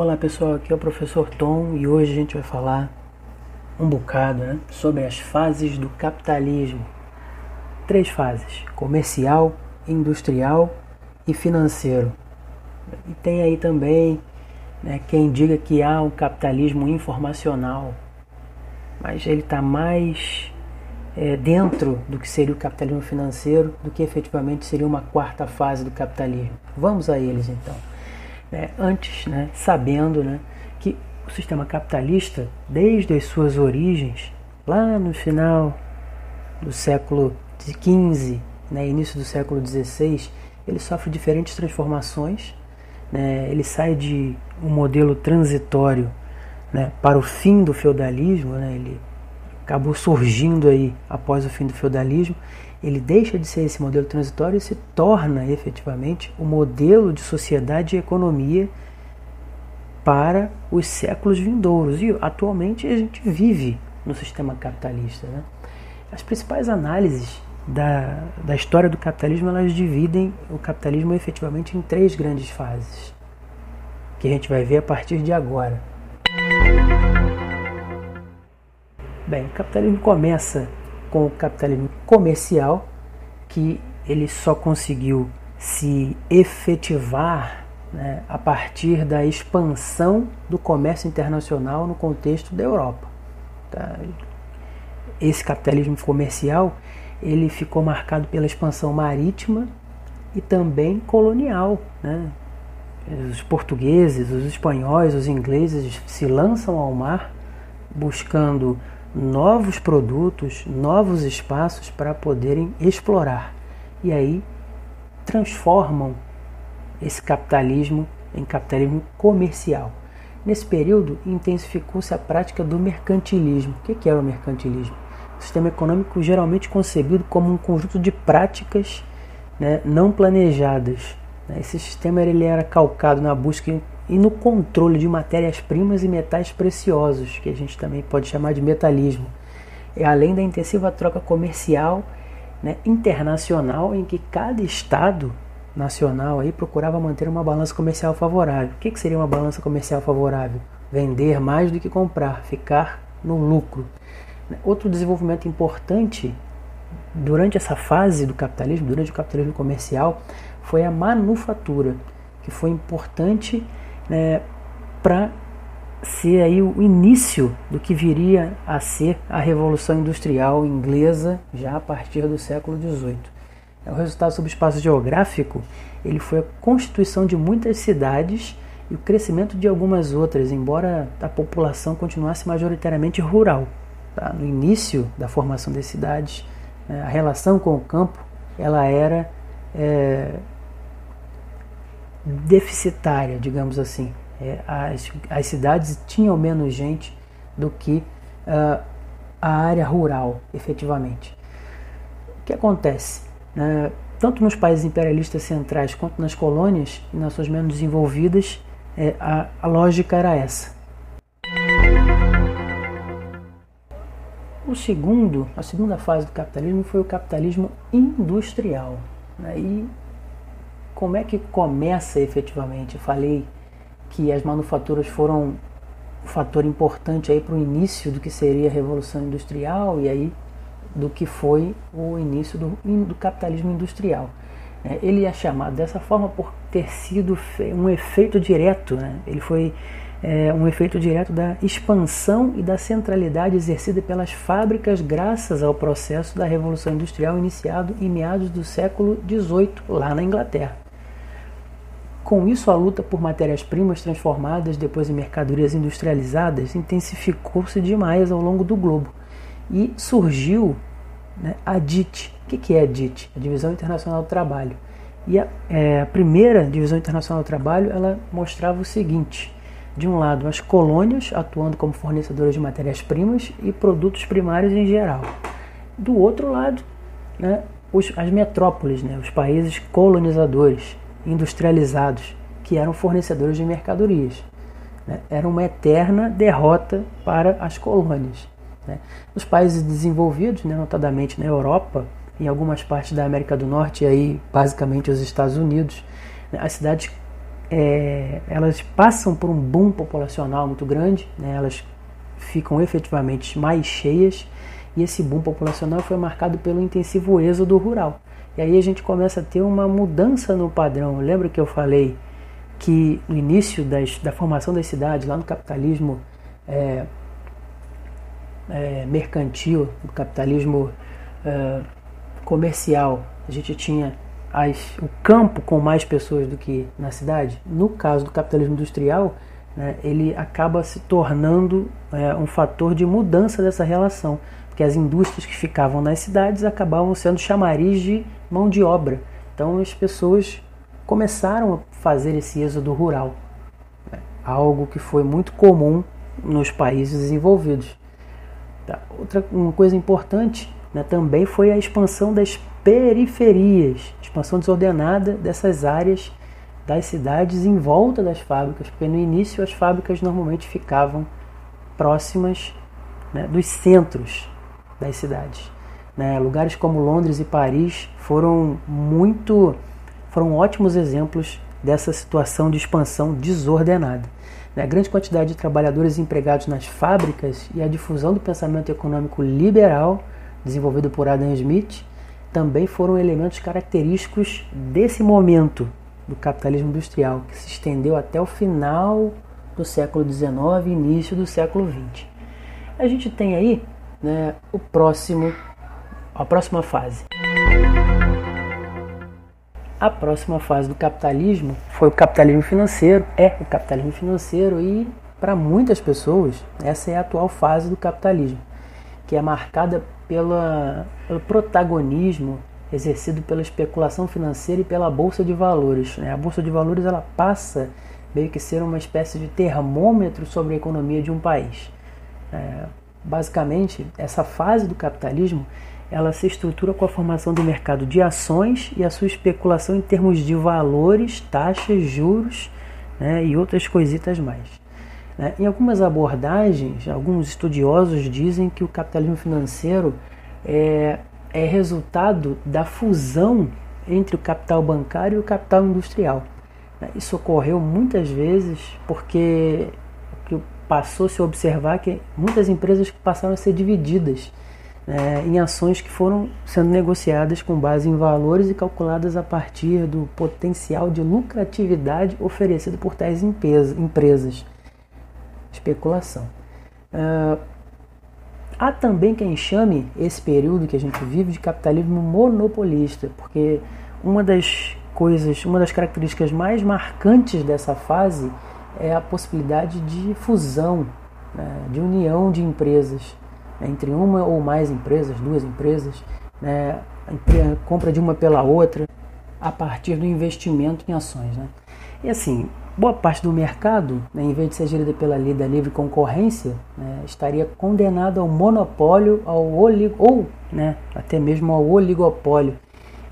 Olá pessoal, aqui é o professor Tom e hoje a gente vai falar um bocado né, sobre as fases do capitalismo. Três fases: comercial, industrial e financeiro. E tem aí também né, quem diga que há um capitalismo informacional, mas ele está mais é, dentro do que seria o capitalismo financeiro do que efetivamente seria uma quarta fase do capitalismo. Vamos a eles então né, antes, né, sabendo né, que o sistema capitalista, desde as suas origens, lá no final do século XV, né, início do século XVI, ele sofre diferentes transformações. Né, ele sai de um modelo transitório né, para o fim do feudalismo, né, ele acabou surgindo aí após o fim do feudalismo ele deixa de ser esse modelo transitório e se torna efetivamente o modelo de sociedade e economia para os séculos vindouros. E atualmente a gente vive no sistema capitalista. Né? As principais análises da, da história do capitalismo elas dividem o capitalismo efetivamente em três grandes fases, que a gente vai ver a partir de agora. Bem, o capitalismo começa com o capitalismo comercial, que ele só conseguiu se efetivar né, a partir da expansão do comércio internacional no contexto da Europa. Tá? Esse capitalismo comercial ele ficou marcado pela expansão marítima e também colonial. Né? Os portugueses, os espanhóis, os ingleses se lançam ao mar buscando novos produtos, novos espaços para poderem explorar. E aí transformam esse capitalismo em capitalismo comercial. Nesse período, intensificou-se a prática do mercantilismo. O que era o mercantilismo? O sistema econômico geralmente concebido como um conjunto de práticas né, não planejadas. Esse sistema ele era calcado na busca e no controle de matérias-primas e metais preciosos, que a gente também pode chamar de metalismo. É além da intensiva troca comercial né, internacional em que cada estado nacional aí procurava manter uma balança comercial favorável. O que, que seria uma balança comercial favorável? Vender mais do que comprar, ficar no lucro. Outro desenvolvimento importante durante essa fase do capitalismo, durante o capitalismo comercial, foi a manufatura, que foi importante né, para ser aí o início do que viria a ser a Revolução Industrial Inglesa já a partir do século XVIII. É, o resultado sobre o espaço geográfico ele foi a constituição de muitas cidades e o crescimento de algumas outras, embora a população continuasse majoritariamente rural. Tá? No início da formação das cidades, né, a relação com o campo ela era é, deficitária, digamos assim. É, as, as cidades tinham menos gente do que uh, a área rural, efetivamente. O que acontece? Uh, tanto nos países imperialistas centrais quanto nas colônias e suas menos desenvolvidas, é, a, a lógica era essa. O segundo, a segunda fase do capitalismo foi o capitalismo industrial. Né? E como é que começa efetivamente? Falei que as manufaturas foram um fator importante aí para o início do que seria a Revolução Industrial e aí do que foi o início do, do capitalismo industrial. É, ele é chamado dessa forma por ter sido um efeito direto, né? ele foi é, um efeito direto da expansão e da centralidade exercida pelas fábricas graças ao processo da Revolução Industrial iniciado em meados do século XVIII, lá na Inglaterra. Com isso, a luta por matérias-primas transformadas depois em mercadorias industrializadas intensificou-se demais ao longo do globo e surgiu né, a DIT. O que é a DIT? A Divisão Internacional do Trabalho. E a, é, a primeira Divisão Internacional do Trabalho ela mostrava o seguinte: de um lado, as colônias atuando como fornecedoras de matérias-primas e produtos primários em geral. Do outro lado, né, os, as metrópoles, né, os países colonizadores industrializados, que eram fornecedores de mercadorias. Né? Era uma eterna derrota para as colônias. Né? Nos países desenvolvidos, né, notadamente na Europa, em algumas partes da América do Norte e aí basicamente os Estados Unidos, né, as cidades é, elas passam por um boom populacional muito grande, né? elas ficam efetivamente mais cheias e esse boom populacional foi marcado pelo intensivo êxodo rural. E aí a gente começa a ter uma mudança no padrão. Lembra que eu falei que no início das, da formação das cidades, lá no capitalismo é, é, mercantil, no capitalismo é, comercial, a gente tinha as, o campo com mais pessoas do que na cidade. No caso do capitalismo industrial, né, ele acaba se tornando é, um fator de mudança dessa relação, porque as indústrias que ficavam nas cidades acabavam sendo chamariz de mão de obra. Então as pessoas começaram a fazer esse êxodo rural, né, algo que foi muito comum nos países desenvolvidos. Tá. Outra uma coisa importante né, também foi a expansão das periferias, expansão desordenada dessas áreas das cidades em volta das fábricas, porque no início as fábricas normalmente ficavam próximas né, dos centros das cidades. Né? Lugares como Londres e Paris foram muito, foram ótimos exemplos dessa situação de expansão desordenada. A grande quantidade de trabalhadores empregados nas fábricas e a difusão do pensamento econômico liberal, desenvolvido por Adam Smith, também foram elementos característicos desse momento do capitalismo industrial, que se estendeu até o final do século XIX e início do século XX. A gente tem aí né, o próximo, a próxima fase. A próxima fase do capitalismo foi o capitalismo financeiro, é o capitalismo financeiro e para muitas pessoas essa é a atual fase do capitalismo, que é marcada pela, pelo protagonismo exercido pela especulação financeira e pela bolsa de valores. Né? A bolsa de valores ela passa meio que ser uma espécie de termômetro sobre a economia de um país. É, basicamente, essa fase do capitalismo ela se estrutura com a formação do mercado de ações e a sua especulação em termos de valores, taxas, juros né, e outras coisitas mais. Né? Em algumas abordagens, alguns estudiosos dizem que o capitalismo financeiro é, é resultado da fusão entre o capital bancário e o capital industrial. Né? Isso ocorreu muitas vezes porque passou-se a observar que muitas empresas passaram a ser divididas né, em ações que foram sendo negociadas com base em valores e calculadas a partir do potencial de lucratividade oferecido por tais empresas especulação. Uh, há também quem chame esse período que a gente vive de capitalismo monopolista, porque uma das coisas, uma das características mais marcantes dessa fase é a possibilidade de fusão, né, de união de empresas né, entre uma ou mais empresas, duas empresas, né, a compra de uma pela outra a partir do investimento em ações. Né. E assim, boa parte do mercado, né, em vez de ser gerida pela lei da livre concorrência, né, estaria condenado ao monopólio, ao olig ou né, até mesmo ao oligopólio.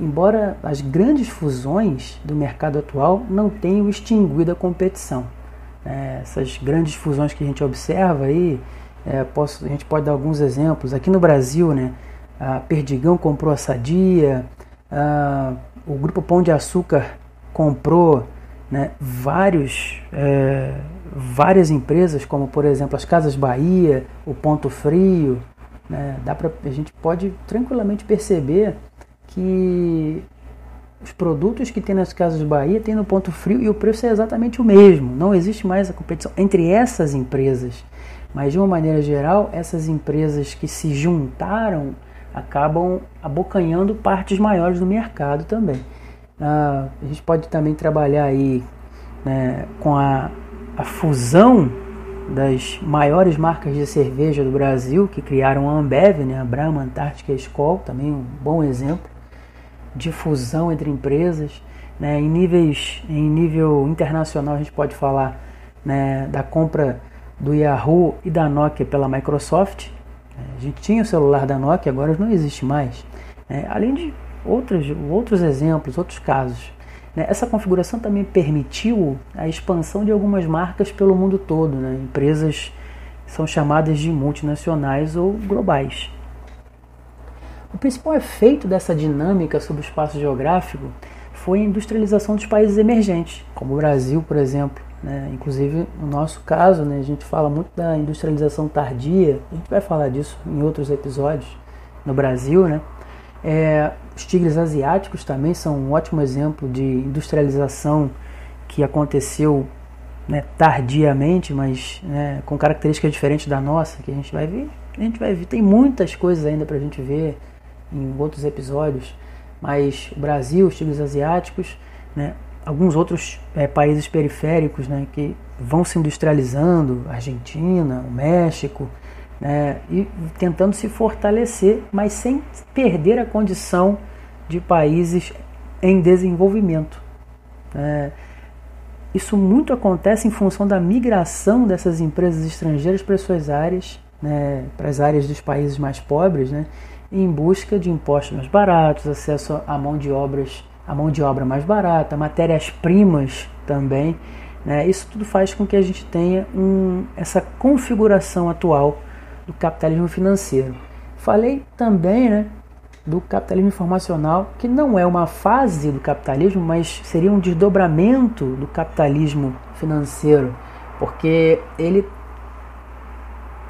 Embora as grandes fusões do mercado atual não tenham extinguido a competição. É, essas grandes fusões que a gente observa aí, é, posso, a gente pode dar alguns exemplos. Aqui no Brasil, né, a Perdigão comprou a Sadia, a, o Grupo Pão de Açúcar comprou né, vários, é, várias empresas, como por exemplo as Casas Bahia, o Ponto Frio, né, dá pra, a gente pode tranquilamente perceber que os produtos que tem nas Casas Bahia tem no Ponto Frio e o preço é exatamente o mesmo. Não existe mais a competição entre essas empresas. Mas de uma maneira geral, essas empresas que se juntaram acabam abocanhando partes maiores do mercado também. Ah, a gente pode também trabalhar aí né, com a, a fusão das maiores marcas de cerveja do Brasil, que criaram a Ambev, né, a Brahma, Antártica e Skol, também um bom exemplo de fusão entre empresas. Né, em, níveis, em nível internacional, a gente pode falar né, da compra do Yahoo e da Nokia pela Microsoft. A gente tinha o celular da Nokia, agora não existe mais. Né, além de outros, outros exemplos, outros casos. Né? Essa configuração também permitiu a expansão de algumas marcas pelo mundo todo. Né? Empresas são chamadas de multinacionais ou globais. O principal efeito dessa dinâmica sobre o espaço geográfico foi a industrialização dos países emergentes, como o Brasil, por exemplo. Né? Inclusive, no nosso caso, né, a gente fala muito da industrialização tardia, a gente vai falar disso em outros episódios no Brasil. Né? É, os tigres asiáticos também são um ótimo exemplo de industrialização que aconteceu né, tardiamente, mas né, com características diferentes da nossa, que a gente vai ver. A gente vai ver, tem muitas coisas ainda para a gente ver em outros episódios, mas o Brasil, os tigres asiáticos, né, alguns outros é, países periféricos né, que vão se industrializando, Argentina, o México, né, e tentando se fortalecer, mas sem perder a condição de países em desenvolvimento. É, isso muito acontece em função da migração dessas empresas estrangeiras para suas áreas, né, para as áreas dos países mais pobres, né, em busca de impostos mais baratos, acesso a mão de obras, a mão de obra mais barata, matérias-primas também. Né, isso tudo faz com que a gente tenha um, essa configuração atual do capitalismo financeiro. Falei também né, do capitalismo informacional, que não é uma fase do capitalismo, mas seria um desdobramento do capitalismo financeiro, porque ele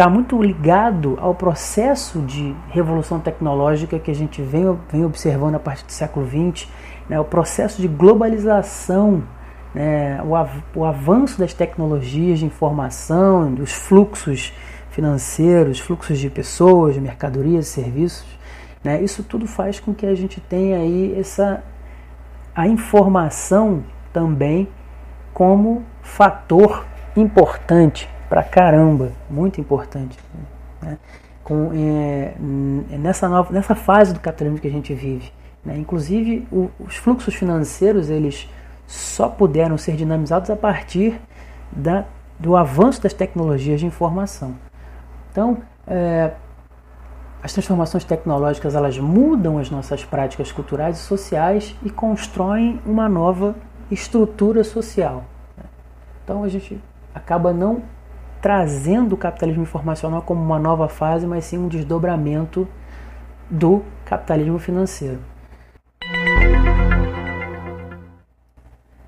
está muito ligado ao processo de revolução tecnológica que a gente vem, vem observando a partir do século XX, né, o processo de globalização, né, o, av o avanço das tecnologias de informação, dos fluxos financeiros, fluxos de pessoas, de mercadorias, serviços. Né? Isso tudo faz com que a gente tenha aí essa a informação também como fator importante para caramba, muito importante. Né? Com, é, nessa, nova, nessa fase do capitalismo que a gente vive. Né? Inclusive, o, os fluxos financeiros eles só puderam ser dinamizados a partir da, do avanço das tecnologias de informação. Então, é, as transformações tecnológicas elas mudam as nossas práticas culturais e sociais e constroem uma nova estrutura social. Então a gente acaba não trazendo o capitalismo informacional como uma nova fase, mas sim um desdobramento do capitalismo financeiro.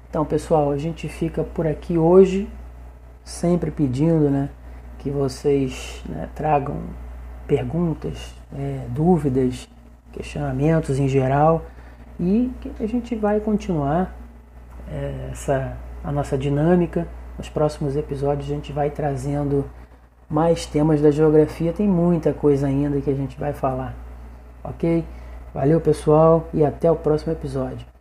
Então, pessoal, a gente fica por aqui hoje, sempre pedindo né, que vocês né, tragam perguntas, é, dúvidas, questionamentos em geral e que a gente vai continuar é, essa a nossa dinâmica. Nos próximos episódios a gente vai trazendo mais temas da geografia, tem muita coisa ainda que a gente vai falar. Ok? Valeu pessoal e até o próximo episódio.